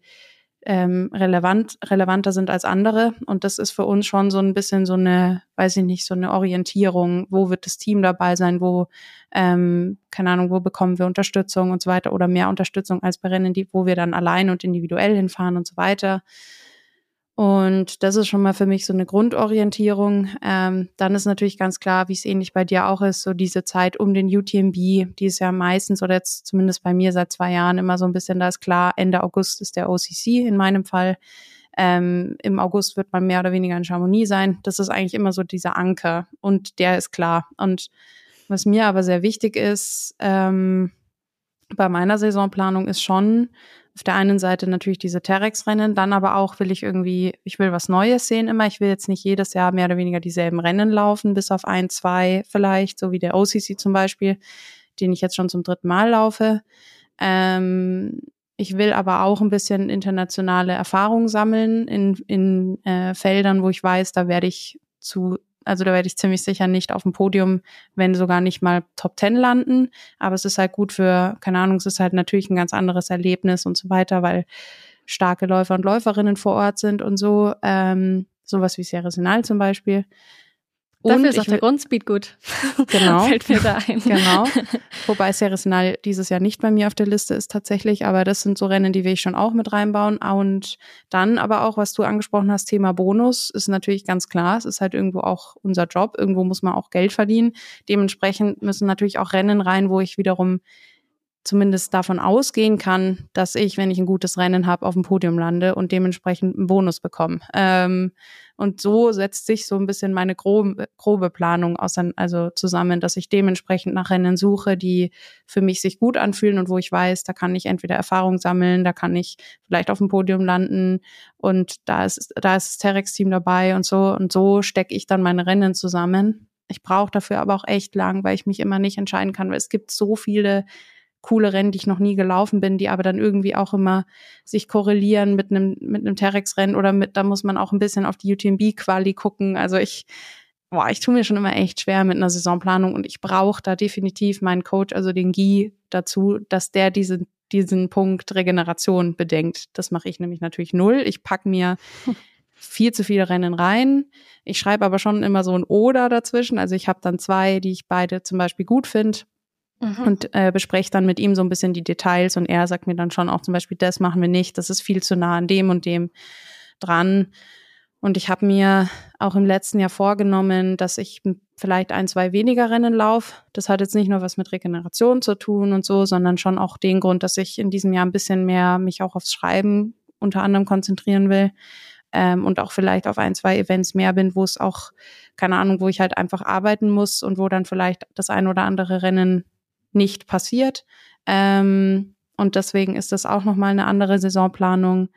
ähm, relevant, relevanter sind als andere. Und das ist für uns schon so ein bisschen so eine, weiß ich nicht, so eine Orientierung. Wo wird das Team dabei sein? Wo, ähm, keine Ahnung, wo bekommen wir Unterstützung und so weiter oder mehr Unterstützung als bei Rennen, die, wo wir dann allein und individuell hinfahren und so weiter. Und das ist schon mal für mich so eine Grundorientierung. Ähm, dann ist natürlich ganz klar, wie es ähnlich bei dir auch ist, so diese Zeit um den UTMB, die ist ja meistens oder jetzt zumindest bei mir seit zwei Jahren immer so ein bisschen, da ist klar, Ende August ist der OCC in meinem Fall. Ähm, Im August wird man mehr oder weniger in Chamonix sein. Das ist eigentlich immer so dieser Anker und der ist klar. Und was mir aber sehr wichtig ist, ähm, bei meiner Saisonplanung ist schon, auf der einen Seite natürlich diese Terex-Rennen, dann aber auch will ich irgendwie, ich will was Neues sehen immer. Ich will jetzt nicht jedes Jahr mehr oder weniger dieselben Rennen laufen, bis auf ein, zwei vielleicht, so wie der OCC zum Beispiel, den ich jetzt schon zum dritten Mal laufe. Ähm, ich will aber auch ein bisschen internationale Erfahrung sammeln in, in äh, Feldern, wo ich weiß, da werde ich zu also da werde ich ziemlich sicher nicht auf dem Podium, wenn sogar nicht mal Top Ten landen. Aber es ist halt gut für, keine Ahnung, es ist halt natürlich ein ganz anderes Erlebnis und so weiter, weil starke Läufer und Läuferinnen vor Ort sind und so. Ähm, sowas wie Sierra Senal zum Beispiel. Dafür ist auch der Grundspeed gut. Genau. Fällt mir da ein. Genau. Wobei Ceresnal dieses Jahr nicht bei mir auf der Liste ist tatsächlich, aber das sind so Rennen, die will ich schon auch mit reinbauen. Und dann aber auch, was du angesprochen hast, Thema Bonus, ist natürlich ganz klar. Es ist halt irgendwo auch unser Job. Irgendwo muss man auch Geld verdienen. Dementsprechend müssen natürlich auch Rennen rein, wo ich wiederum zumindest davon ausgehen kann, dass ich, wenn ich ein gutes Rennen habe, auf dem Podium lande und dementsprechend einen Bonus bekomme. Ähm, und so setzt sich so ein bisschen meine grobe, grobe Planung aus, also zusammen, dass ich dementsprechend nach Rennen suche, die für mich sich gut anfühlen und wo ich weiß, da kann ich entweder Erfahrung sammeln, da kann ich vielleicht auf dem Podium landen und da ist, da ist das Terex-Team dabei und so. Und so stecke ich dann meine Rennen zusammen. Ich brauche dafür aber auch echt lang, weil ich mich immer nicht entscheiden kann, weil es gibt so viele coole Rennen, die ich noch nie gelaufen bin, die aber dann irgendwie auch immer sich korrelieren mit einem mit einem Terex-Rennen oder mit, da muss man auch ein bisschen auf die UTMB-Quali gucken. Also ich, boah, ich tue mir schon immer echt schwer mit einer Saisonplanung und ich brauche da definitiv meinen Coach, also den Guy, dazu, dass der diesen diesen Punkt Regeneration bedenkt. Das mache ich nämlich natürlich null. Ich pack mir viel zu viele Rennen rein. Ich schreibe aber schon immer so ein Oder dazwischen. Also ich habe dann zwei, die ich beide zum Beispiel gut finde mhm. und äh, bespreche dann mit ihm so ein bisschen die Details und er sagt mir dann schon auch zum Beispiel, das machen wir nicht, das ist viel zu nah an dem und dem dran. Und ich habe mir auch im letzten Jahr vorgenommen, dass ich vielleicht ein, zwei weniger Rennen laufe. Das hat jetzt nicht nur was mit Regeneration zu tun und so, sondern schon auch den Grund, dass ich in diesem Jahr ein bisschen mehr mich auch aufs Schreiben unter anderem konzentrieren will. Ähm, und auch vielleicht auf ein, zwei Events mehr bin, wo es auch, keine Ahnung, wo ich halt einfach arbeiten muss und wo dann vielleicht das ein oder andere Rennen nicht passiert. Ähm, und deswegen ist das auch nochmal eine andere Saisonplanung.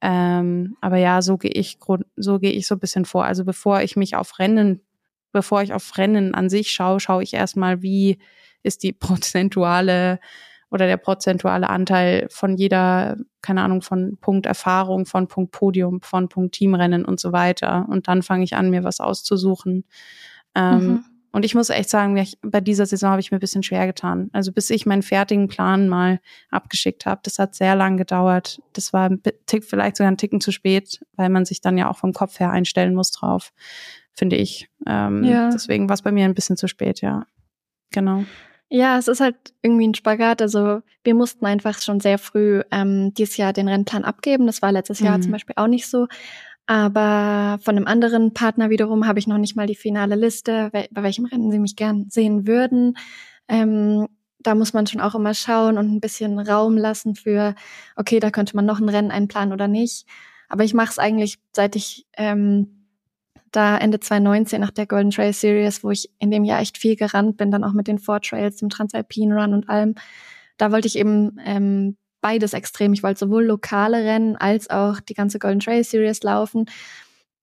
Ähm, aber ja, so gehe ich, so gehe ich so ein bisschen vor. Also bevor ich mich auf Rennen, bevor ich auf Rennen an sich schaue, schaue ich erstmal, wie ist die prozentuale oder der prozentuale Anteil von jeder, keine Ahnung, von Punkt Erfahrung, von Punkt Podium, von Punkt Teamrennen und so weiter. Und dann fange ich an, mir was auszusuchen. Ähm, mhm. Und ich muss echt sagen, bei dieser Saison habe ich mir ein bisschen schwer getan. Also bis ich meinen fertigen Plan mal abgeschickt habe, das hat sehr lang gedauert. Das war ein Tick, vielleicht sogar ein Ticken zu spät, weil man sich dann ja auch vom Kopf her einstellen muss drauf, finde ich. Ähm, ja. Deswegen war es bei mir ein bisschen zu spät, ja. Genau. Ja, es ist halt irgendwie ein Spagat. Also wir mussten einfach schon sehr früh ähm, dieses Jahr den Rennplan abgeben. Das war letztes Jahr mhm. zum Beispiel auch nicht so. Aber von einem anderen Partner wiederum habe ich noch nicht mal die finale Liste, bei welchem Rennen sie mich gern sehen würden. Ähm, da muss man schon auch immer schauen und ein bisschen Raum lassen für, okay, da könnte man noch ein Rennen einplanen oder nicht. Aber ich mache es eigentlich, seit ich ähm, da Ende 2019 nach der Golden Trail Series, wo ich in dem Jahr echt viel gerannt bin, dann auch mit den Four Trails, dem Transalpine Run und allem. Da wollte ich eben ähm, beides extrem. Ich wollte sowohl lokale Rennen als auch die ganze Golden Trail Series laufen.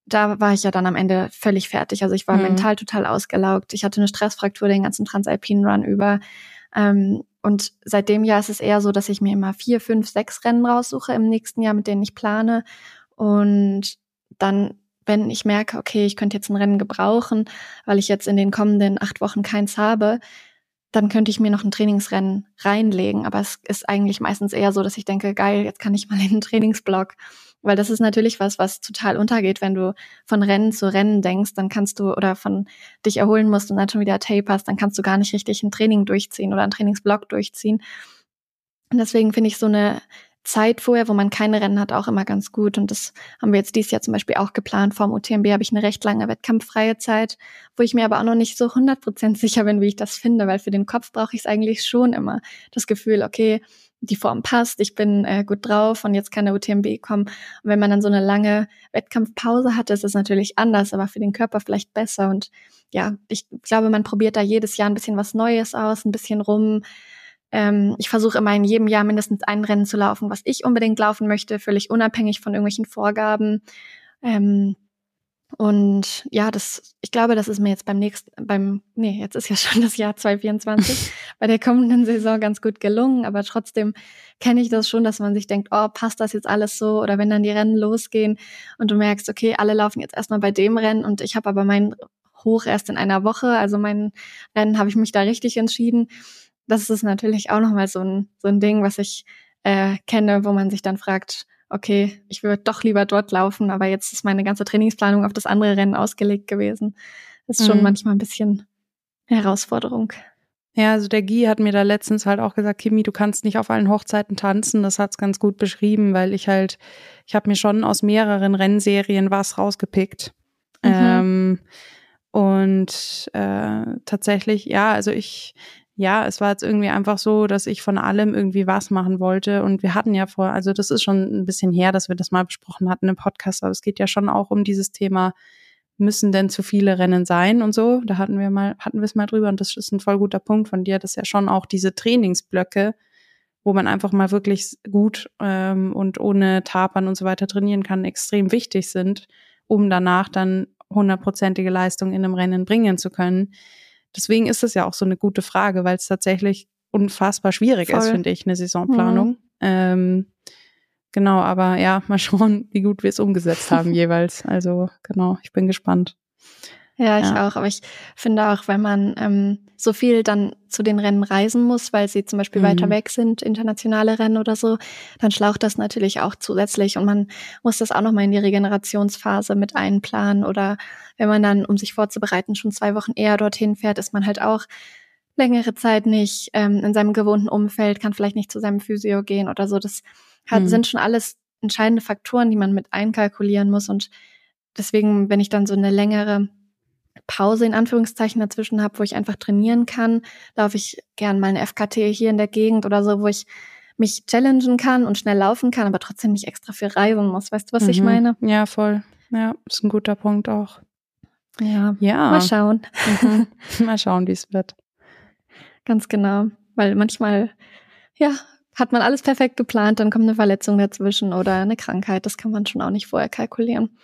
Da war ich ja dann am Ende völlig fertig. Also ich war mhm. mental total ausgelaugt. Ich hatte eine Stressfraktur den ganzen Transalpinen Run über. Ähm, und seit dem Jahr ist es eher so, dass ich mir immer vier, fünf, sechs Rennen raussuche im nächsten Jahr, mit denen ich plane. Und dann, wenn ich merke, okay, ich könnte jetzt ein Rennen gebrauchen, weil ich jetzt in den kommenden acht Wochen keins habe, dann könnte ich mir noch ein Trainingsrennen reinlegen. Aber es ist eigentlich meistens eher so, dass ich denke, geil, jetzt kann ich mal in den Trainingsblock. Weil das ist natürlich was, was total untergeht, wenn du von Rennen zu Rennen denkst, dann kannst du oder von dich erholen musst und dann schon wieder taperst, dann kannst du gar nicht richtig ein Training durchziehen oder ein Trainingsblock durchziehen. Und deswegen finde ich so eine Zeit vorher, wo man keine Rennen hat, auch immer ganz gut. Und das haben wir jetzt dieses Jahr zum Beispiel auch geplant. Vorm UTMB habe ich eine recht lange wettkampffreie Zeit, wo ich mir aber auch noch nicht so 100% sicher bin, wie ich das finde, weil für den Kopf brauche ich es eigentlich schon immer. Das Gefühl, okay, die Form passt, ich bin äh, gut drauf und jetzt kann der UTMB kommen. Und wenn man dann so eine lange Wettkampfpause hat, ist es natürlich anders, aber für den Körper vielleicht besser. Und ja, ich glaube, man probiert da jedes Jahr ein bisschen was Neues aus, ein bisschen rum, ähm, ich versuche immer in jedem Jahr mindestens ein Rennen zu laufen, was ich unbedingt laufen möchte, völlig unabhängig von irgendwelchen Vorgaben. Ähm, und ja, das, ich glaube, das ist mir jetzt beim nächsten, beim, nee, jetzt ist ja schon das Jahr 2024, bei der kommenden Saison ganz gut gelungen, aber trotzdem kenne ich das schon, dass man sich denkt, oh, passt das jetzt alles so? Oder wenn dann die Rennen losgehen und du merkst, okay, alle laufen jetzt erstmal bei dem Rennen und ich habe aber mein Hoch erst in einer Woche, also mein Rennen habe ich mich da richtig entschieden das ist natürlich auch nochmal so ein, so ein Ding, was ich äh, kenne, wo man sich dann fragt, okay, ich würde doch lieber dort laufen, aber jetzt ist meine ganze Trainingsplanung auf das andere Rennen ausgelegt gewesen. Das ist schon mhm. manchmal ein bisschen Herausforderung. Ja, also der Guy hat mir da letztens halt auch gesagt, Kimi, du kannst nicht auf allen Hochzeiten tanzen. Das hat's ganz gut beschrieben, weil ich halt, ich habe mir schon aus mehreren Rennserien was rausgepickt. Mhm. Ähm, und äh, tatsächlich, ja, also ich, ja, es war jetzt irgendwie einfach so, dass ich von allem irgendwie was machen wollte. Und wir hatten ja vor, also das ist schon ein bisschen her, dass wir das mal besprochen hatten im Podcast, aber es geht ja schon auch um dieses Thema, müssen denn zu viele Rennen sein und so. Da hatten wir mal, hatten wir es mal drüber und das ist ein voll guter Punkt von dir, dass ja schon auch diese Trainingsblöcke, wo man einfach mal wirklich gut ähm, und ohne Tapern und so weiter trainieren kann, extrem wichtig sind, um danach dann hundertprozentige Leistung in einem Rennen bringen zu können. Deswegen ist es ja auch so eine gute Frage, weil es tatsächlich unfassbar schwierig Voll. ist, finde ich, eine Saisonplanung. Ähm, genau, aber ja, mal schauen, wie gut wir es umgesetzt haben jeweils. Also genau, ich bin gespannt. Ja, ich Ja. auch. Aber ich finde auch, wenn man ähm, so viel dann zu den Rennen reisen muss, weil sie zum Beispiel Mhm. weiter weg sind, internationale Rennen oder so, dann schlaucht das natürlich auch zusätzlich und man muss das auch nochmal in die Regenerationsphase mit einplanen oder wenn man dann, um sich vorzubereiten, schon zwei Wochen eher dorthin fährt, ist man halt auch längere Zeit nicht ähm, in seinem gewohnten Umfeld, kann vielleicht nicht zu seinem Physio gehen oder so. Das hat, Mhm. sind schon alles entscheidende Faktoren, die man mit einkalkulieren muss und deswegen, wenn ich dann so eine längere Pause in Anführungszeichen dazwischen habe, wo ich einfach trainieren kann, laufe ich gern mal eine FKT hier in der Gegend oder so, wo ich mich challengen kann und schnell laufen kann, aber trotzdem nicht extra viel reisen muss. Weißt du, was ich Mhm. meine? Ja, voll. Ja, ist ein guter Punkt auch. Ja. Ja. Mal schauen. Mhm. Mal schauen, wie es wird. Ganz genau. Weil manchmal, ja, hat man alles perfekt geplant, dann kommt eine Verletzung dazwischen oder eine Krankheit. Das kann man schon auch nicht vorher kalkulieren.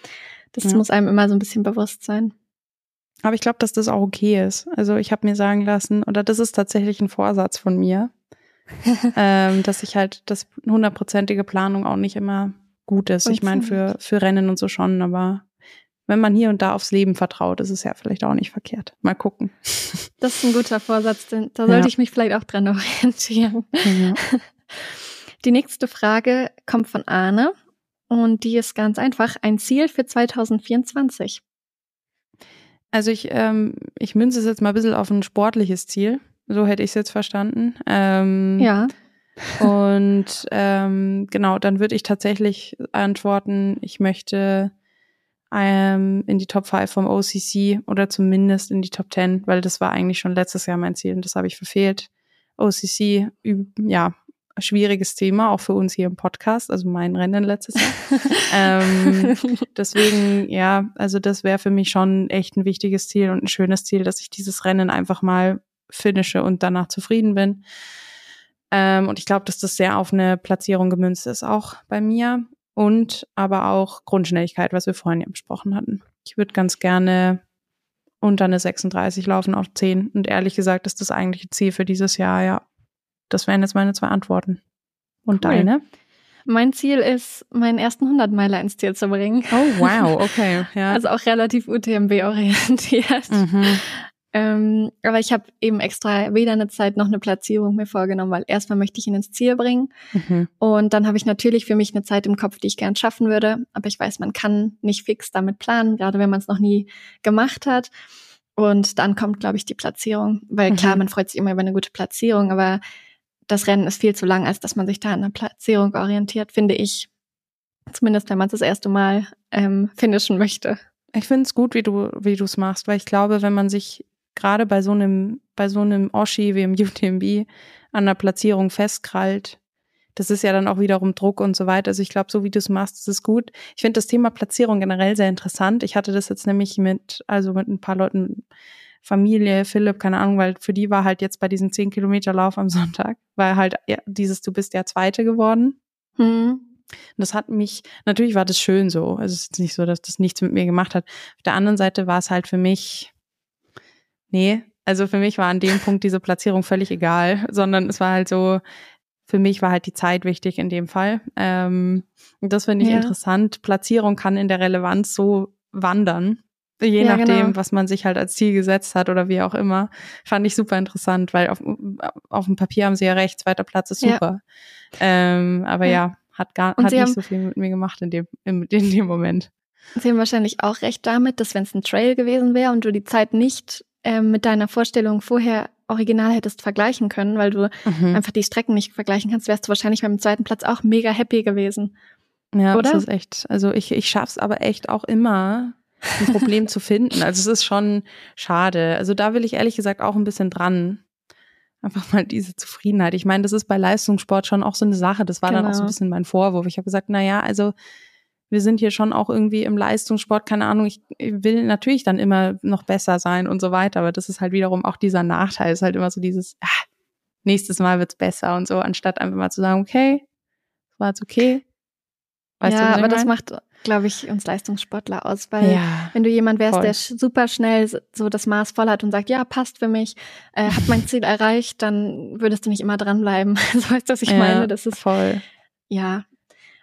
Das Ja. muss einem immer so ein bisschen bewusst sein. Aber ich glaube, dass das auch okay ist. Also ich habe mir sagen lassen, oder das ist tatsächlich ein Vorsatz von mir, ähm, dass ich halt, dass hundertprozentige Planung auch nicht immer gut ist. Ich meine, für, für Rennen und so schon, aber wenn man hier und da aufs Leben vertraut, ist es ja vielleicht auch nicht verkehrt. Mal gucken. Das ist ein guter Vorsatz, denn da sollte Ja. ich mich vielleicht auch dran orientieren. Die nächste Frage kommt von Arne und die ist ganz einfach. Ein Ziel für 2024. Also ich, ähm, ich münze es jetzt mal ein bisschen auf ein sportliches Ziel. So hätte ich es jetzt verstanden. Ähm, Ja. Und ähm, genau, dann würde ich tatsächlich antworten, ich möchte ähm, in die Top 5 vom OCC oder zumindest in die Top 10, weil das war eigentlich schon letztes Jahr mein Ziel und das habe ich verfehlt. OCC, ja, schwieriges Thema, auch für uns hier im Podcast, also mein Rennen letztes Jahr. ähm, deswegen, ja, also das wäre für mich schon echt ein wichtiges Ziel und ein schönes Ziel, dass ich dieses Rennen einfach mal finische und danach zufrieden bin. Ähm, und ich glaube, dass das sehr auf eine Platzierung gemünzt ist, auch bei mir. Und aber auch Grundschnelligkeit, was wir vorhin ja besprochen hatten. Ich würde ganz gerne unter eine 36 laufen auf 10. Und ehrlich gesagt ist das eigentliche Ziel für dieses Jahr, ja. Das wären jetzt meine zwei Antworten. Und Cool. deine? mein Ziel ist, meinen ersten 100 Meiler ins Ziel zu bringen. Oh, wow, okay. Ja. Also auch relativ UTMB-orientiert. mhm. Ähm, aber ich habe eben extra weder eine Zeit noch eine Platzierung mir vorgenommen, weil erstmal möchte ich ihn ins Ziel bringen. Mhm. Und dann habe ich natürlich für mich eine Zeit im Kopf, die ich gern schaffen würde. Aber ich weiß, man kann nicht fix damit planen, gerade wenn man es noch nie gemacht hat. Und dann kommt, glaube ich, die Platzierung. Weil Mhm. klar, man freut sich immer über eine gute Platzierung, aber das Rennen ist viel zu lang, als dass man sich da an einer Platzierung orientiert, finde ich. Zumindest wenn man es das erste Mal ähm, finishen möchte. Ich finde es gut, wie du wie du es machst, weil ich glaube, wenn man sich gerade bei so einem bei so einem Oschi wie im UTMB an der Platzierung festkrallt, das ist ja dann auch wiederum Druck und so weiter. Also ich glaube, so wie du es machst, ist es gut. Ich finde das Thema Platzierung generell sehr interessant. Ich hatte das jetzt nämlich mit also mit ein paar Leuten Familie, Philipp, keine Ahnung, weil für die war halt jetzt bei diesem 10 Kilometer Lauf am Sonntag, war halt ja, dieses, du bist der Zweite geworden. Hm. Und das hat mich, natürlich war das schön so. Also es ist nicht so, dass das nichts mit mir gemacht hat. Auf der anderen Seite war es halt für mich, nee, also für mich war an dem Punkt diese Platzierung völlig egal, sondern es war halt so, für mich war halt die Zeit wichtig in dem Fall. Ähm, und das finde ich Ja. interessant. Platzierung kann in der Relevanz so wandern. Je Ja, nachdem, genau. was man sich halt als Ziel gesetzt hat oder wie auch immer. Fand ich super interessant, weil auf, auf dem Papier haben sie ja recht, zweiter Platz ist Ja. super. Ähm, aber Ja. ja, hat gar Und hat nicht haben- so viel mit mir gemacht in dem, in, in dem Moment. Sie haben wahrscheinlich auch recht damit, dass wenn es ein Trail gewesen wäre und du die Zeit nicht ähm, mit deiner Vorstellung vorher original hättest vergleichen können, weil du Mhm. einfach die Strecken nicht vergleichen kannst, wärst du wahrscheinlich beim zweiten Platz auch mega happy gewesen. Ja, Oder? das ist echt. Also ich, ich schaff's aber echt auch immer, ein Problem zu finden. Also es ist schon schade. Also da will ich ehrlich gesagt auch ein bisschen dran. Einfach mal diese Zufriedenheit. Ich meine, das ist bei Leistungssport schon auch so eine Sache. Das war dann auch so ein Genau. bisschen mein Vorwurf. Ich habe gesagt, na ja, also wir sind hier schon auch irgendwie im Leistungssport, keine Ahnung, ich will natürlich dann immer noch besser sein und so weiter, aber das ist halt wiederum auch dieser Nachteil, ist halt immer so dieses, ah, nächstes Mal wird's besser und so, anstatt einfach mal zu sagen, okay, war jetzt okay. Weißt ja, du, aber das macht glaube ich, uns Leistungssportler aus, weil Ja, wenn du jemand wärst, voll. der super schnell so- das Maß voll hat und sagt, ja, passt für mich, äh, hat mein Ziel erreicht, dann würdest du nicht immer dranbleiben. so weißt du, was ich Ja, meine? Das ist, voll. ja.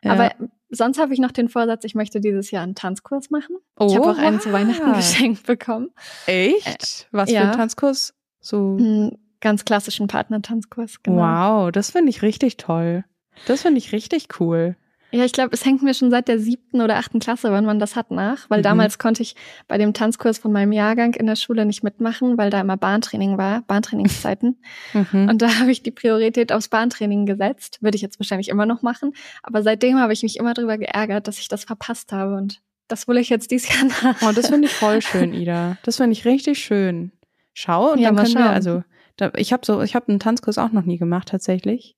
Ja. Aber sonst habe ich noch den Vorsatz, ich möchte dieses Jahr einen Tanzkurs machen. ich habe auch einen zu Weihnachten geschenkt bekommen. Echt? Was für ja. ein Tanzkurs? So. Einen ganz klassischen Partnertanzkurs, genau. Wow, das finde ich richtig toll. Das finde ich richtig cool. Ja, ich glaube, es hängt mir schon seit der siebten oder achten Klasse, wann man das hat, nach. Weil Mhm. damals konnte ich bei dem Tanzkurs von meinem Jahrgang in der Schule nicht mitmachen, weil da immer Bahntraining war, Bahntrainingszeiten. Mhm. Und da habe ich die Priorität aufs Bahntraining gesetzt. Würde ich jetzt wahrscheinlich immer noch machen. Aber seitdem habe ich mich immer darüber geärgert, dass ich das verpasst habe. Und das will ich jetzt dieses Jahr nach. Oh, das finde ich voll schön, Ida. Das finde ich richtig schön. Schau, und Ja, dann können wir, schauen. also, da, ich habe so, ich habe einen Tanzkurs auch noch nie gemacht, tatsächlich.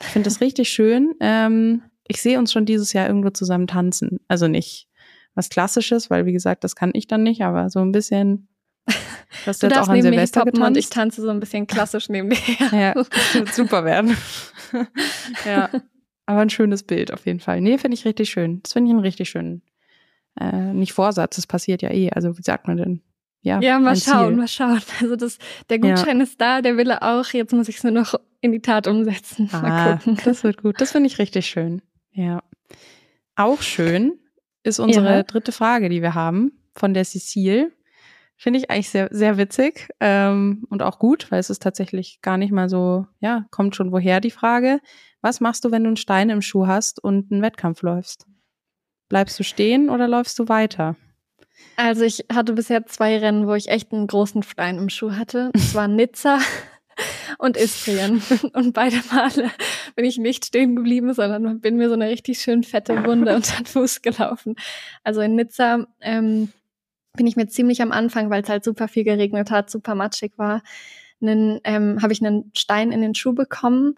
Ich finde das richtig schön. Ähm, ich sehe uns schon dieses Jahr irgendwo zusammen tanzen. Also nicht was Klassisches, weil wie gesagt, das kann ich dann nicht, aber so ein bisschen. Das Du darfst auch an neben mir poppen und ich getanzt. tanze so ein bisschen klassisch neben dir. Ja, das wird super werden. ja, aber ein schönes Bild auf jeden Fall. Nee, finde ich richtig schön. Das finde ich einen richtig schönen, äh, nicht Vorsatz, das passiert ja eh. Also wie sagt man denn? Ja, Ja, mal schauen, Ziel. mal schauen. Also das, der Gutschein ist da, der Wille auch. Jetzt muss ich es nur noch in die Tat umsetzen. Mal Ah, gucken. das wird gut. Das finde ich richtig schön. Ja. Auch schön ist unsere Ja. dritte Frage, die wir haben, von der Cecile. Finde ich eigentlich sehr, sehr witzig ähm, und auch gut, weil es ist tatsächlich gar nicht mal so, ja, kommt schon woher die Frage. Was machst du, wenn du einen Stein im Schuh hast und einen Wettkampf läufst? Bleibst du stehen oder läufst du weiter? Also ich hatte bisher zwei Rennen, wo ich echt einen großen Stein im Schuh hatte. Das war Nizza und Istrien. Und beide Male bin ich nicht stehen geblieben, sondern bin mir so eine richtig schön fette Wunde unter den Fuß gelaufen. Also in Nizza ähm, bin ich mir ziemlich am Anfang, weil es halt super viel geregnet hat, super matschig war, ähm, habe ich einen Stein in den Schuh bekommen.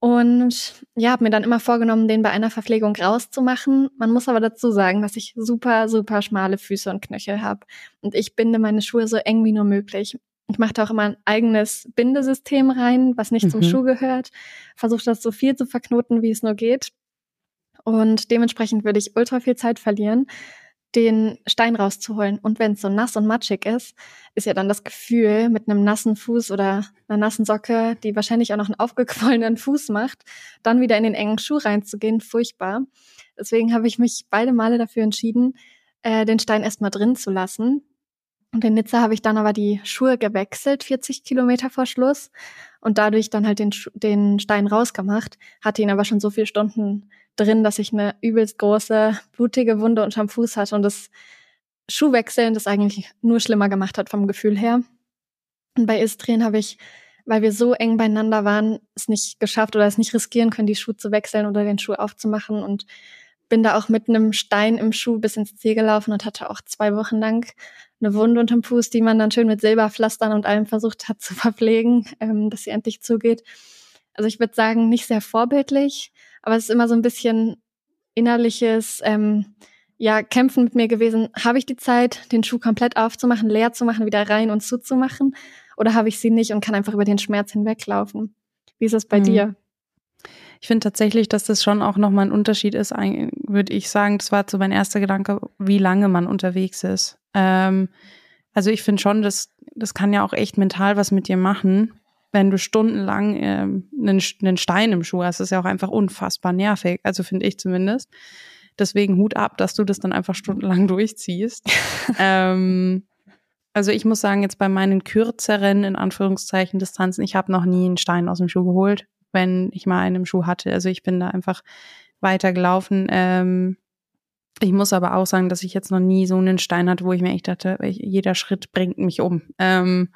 Und ja, habe mir dann immer vorgenommen, den bei einer Verpflegung rauszumachen. Man muss aber dazu sagen, dass ich super, super schmale Füße und Knöchel habe. Und ich binde meine Schuhe so eng wie nur möglich. Ich mache da auch immer ein eigenes Bindesystem rein, was nicht zum Mhm. Schuh gehört. Versuche das so viel zu verknoten, wie es nur geht. Und dementsprechend würde ich ultra viel Zeit verlieren, den Stein rauszuholen. Und wenn es so nass und matschig ist, ist ja dann das Gefühl, mit einem nassen Fuß oder einer nassen Socke, die wahrscheinlich auch noch einen aufgequollenen Fuß macht, dann wieder in den engen Schuh reinzugehen, furchtbar. Deswegen habe ich mich beide Male dafür entschieden, äh, den Stein erstmal drin zu lassen. Und in Nizza habe ich dann aber die Schuhe gewechselt, 40 Kilometer vor Schluss, und dadurch dann halt den, den Stein rausgemacht, hatte ihn aber schon so viele Stunden drin, dass ich eine übelst große, blutige Wunde unterm Fuß hatte. Und das Schuhwechseln das eigentlich nur schlimmer gemacht hat vom Gefühl her. Und bei Istrien habe ich, weil wir so eng beieinander waren, es nicht geschafft oder es nicht riskieren können, die Schuhe zu wechseln oder den Schuh aufzumachen. Und bin da auch mit einem Stein im Schuh bis ins Ziel gelaufen und hatte auch zwei Wochen lang eine Wunde unterm Fuß, die man dann schön mit Silberpflastern und allem versucht hat zu verpflegen, ähm, dass sie endlich zugeht. Also ich würde sagen, nicht sehr vorbildlich, aber es ist immer so ein bisschen innerliches ähm, ja, Kämpfen mit mir gewesen. Habe ich die Zeit, den Schuh komplett aufzumachen, leer zu machen, wieder rein und zuzumachen? Oder habe ich sie nicht und kann einfach über den Schmerz hinweglaufen? Wie ist es bei Mhm. dir? Ich finde tatsächlich, dass das schon auch nochmal ein Unterschied ist, würde ich sagen. Das war so mein erster Gedanke, wie lange man unterwegs ist. Ähm, also ich finde schon, das, das kann ja auch echt mental was mit dir machen, wenn du stundenlang ähm, einen, einen Stein im Schuh hast. Das ist ja auch einfach unfassbar nervig. Also finde ich zumindest. Deswegen Hut ab, dass du das dann einfach stundenlang durchziehst. ähm, also ich muss sagen, jetzt bei meinen kürzeren, in Anführungszeichen, Distanzen, ich habe noch nie einen Stein aus dem Schuh geholt, wenn ich mal einen im Schuh hatte. Also ich bin da einfach weitergelaufen. Ähm, ich muss aber auch sagen, dass ich jetzt noch nie so einen Stein hatte, wo ich mir echt dachte, jeder Schritt bringt mich um. Ähm,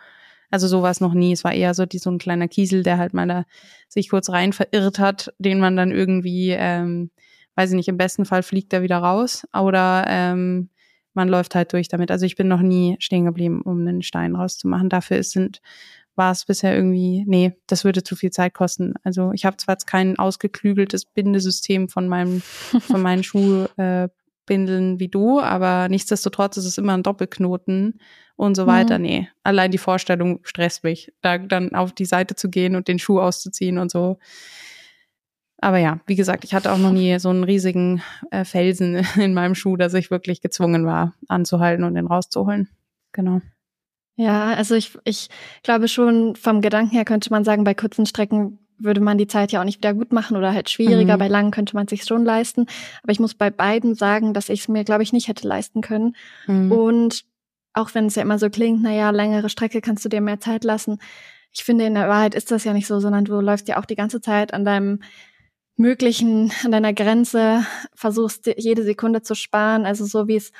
also sowas noch nie. Es war eher so, die, so ein kleiner Kiesel, der halt mal da sich kurz rein verirrt hat, den man dann irgendwie, ähm, weiß ich nicht, im besten Fall fliegt er wieder raus oder ähm, man läuft halt durch damit. Also ich bin noch nie stehen geblieben, um einen Stein rauszumachen. Dafür sind, war es bisher irgendwie, nee, das würde zu viel Zeit kosten. Also ich habe zwar jetzt kein ausgeklügeltes Bindesystem von meinem, von meinen Schuhbindeln wie du, aber nichtsdestotrotz ist es immer ein Doppelknoten und so weiter. Mhm. Nee, allein die Vorstellung stresst mich, da dann auf die Seite zu gehen und den Schuh auszuziehen und so. aber ja, wie gesagt, ich hatte auch noch nie so einen riesigen äh, Felsen in meinem Schuh, dass ich wirklich gezwungen war, anzuhalten und den rauszuholen. Genau. Ja, also ich, ich glaube schon, vom Gedanken her könnte man sagen, bei kurzen Strecken würde man die Zeit ja auch nicht wieder gut machen oder halt schwieriger. Mhm. Bei langen könnte man sich schon leisten. Aber ich muss bei beiden sagen, dass ich es mir, glaube ich, nicht hätte leisten können. Mhm. Und auch wenn es ja immer so klingt, naja, längere Strecke kannst du dir mehr Zeit lassen. Ich finde, in der Wahrheit ist das ja nicht so, sondern du läufst ja auch die ganze Zeit an deinem möglichen, an deiner Grenze, versuchst jede Sekunde zu sparen. Also so wie es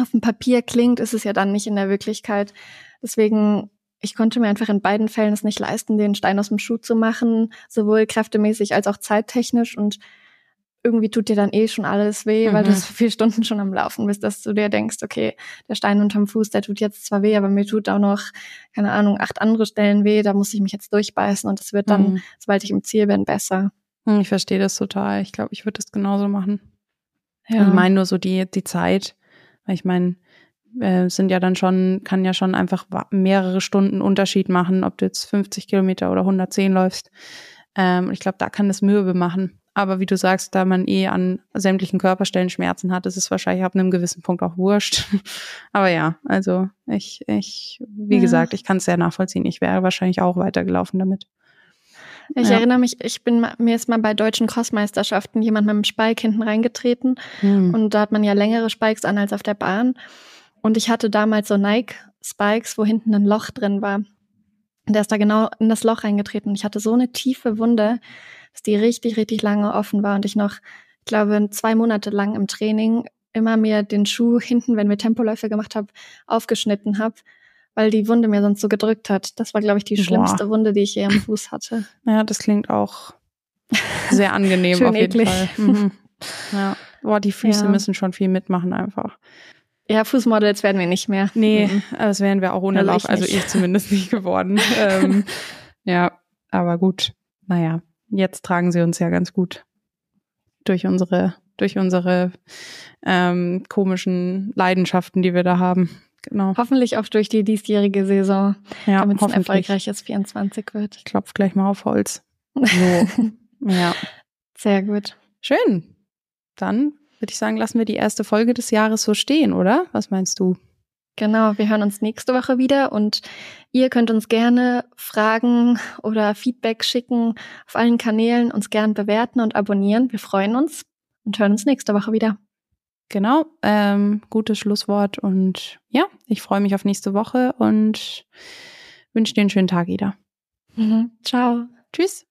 auf dem Papier klingt, ist es ja dann nicht in der Wirklichkeit. Deswegen ich konnte mir einfach in beiden Fällen es nicht leisten, den Stein aus dem Schuh zu machen, sowohl kräftemäßig als auch zeittechnisch. Und irgendwie tut dir dann eh schon alles weh, mhm. weil du so viele Stunden schon am Laufen bist, dass du dir denkst, okay, der Stein unterm Fuß, der tut jetzt zwar weh, aber mir tut auch noch, keine Ahnung, acht andere Stellen weh, da muss ich mich jetzt durchbeißen und es wird dann, mhm. sobald ich im Ziel bin, besser. Hm, ich verstehe das total. Ich glaube, ich würde das genauso machen. Ja. Ich meine nur so die, die Zeit. Weil ich meine, äh, sind ja dann schon, kann ja schon einfach mehrere Stunden Unterschied machen, ob du jetzt 50 Kilometer oder 110 läufst. Ähm, ich glaube, da kann das Mürbe machen. Aber wie du sagst, da man eh an sämtlichen Körperstellen Schmerzen hat, ist es wahrscheinlich ab einem gewissen Punkt auch wurscht. Aber ja, also ich, ich, wie ja. gesagt, ich kann es sehr nachvollziehen. Ich wäre wahrscheinlich auch weitergelaufen damit. Ich ja. erinnere mich, ich bin mir ist mal bei deutschen Crossmeisterschaften jemand mit einem Spike hinten reingetreten hm. und da hat man ja längere Spikes an als auf der Bahn. Und ich hatte damals so Nike Spikes, wo hinten ein Loch drin war. Und der ist da genau in das Loch reingetreten. Und ich hatte so eine tiefe Wunde, dass die richtig, richtig lange offen war und ich noch, ich glaube, zwei Monate lang im Training immer mir den Schuh hinten, wenn wir Tempoläufe gemacht haben, aufgeschnitten habe, weil die Wunde mir sonst so gedrückt hat. Das war, glaube ich, die Boah. schlimmste Wunde, die ich je am Fuß hatte. Ja, das klingt auch sehr angenehm auf jeden eklig. Fall. Mhm. Ja. Boah, die Füße ja. müssen schon viel mitmachen einfach. Ja, Fußmodels werden wir nicht mehr. Nee, mhm. das wären wir auch ohne also Lauf, also ich zumindest nicht geworden. ähm, ja, aber gut. Naja, jetzt tragen sie uns ja ganz gut durch unsere, durch unsere ähm, komischen Leidenschaften, die wir da haben. Genau. Hoffentlich auch durch die diesjährige Saison, ja, damit es ein erfolgreiches 24 wird. Ich klopfe gleich mal auf Holz. So. ja. Sehr gut. Schön. Dann würde ich sagen, lassen wir die erste Folge des Jahres so stehen, oder? Was meinst du? Genau, wir hören uns nächste Woche wieder und ihr könnt uns gerne Fragen oder Feedback schicken auf allen Kanälen, uns gern bewerten und abonnieren. Wir freuen uns und hören uns nächste Woche wieder. Genau, ähm, gutes Schlusswort und ja, ich freue mich auf nächste Woche und wünsche dir einen schönen Tag, Ida. Mhm. Ciao. Tschüss.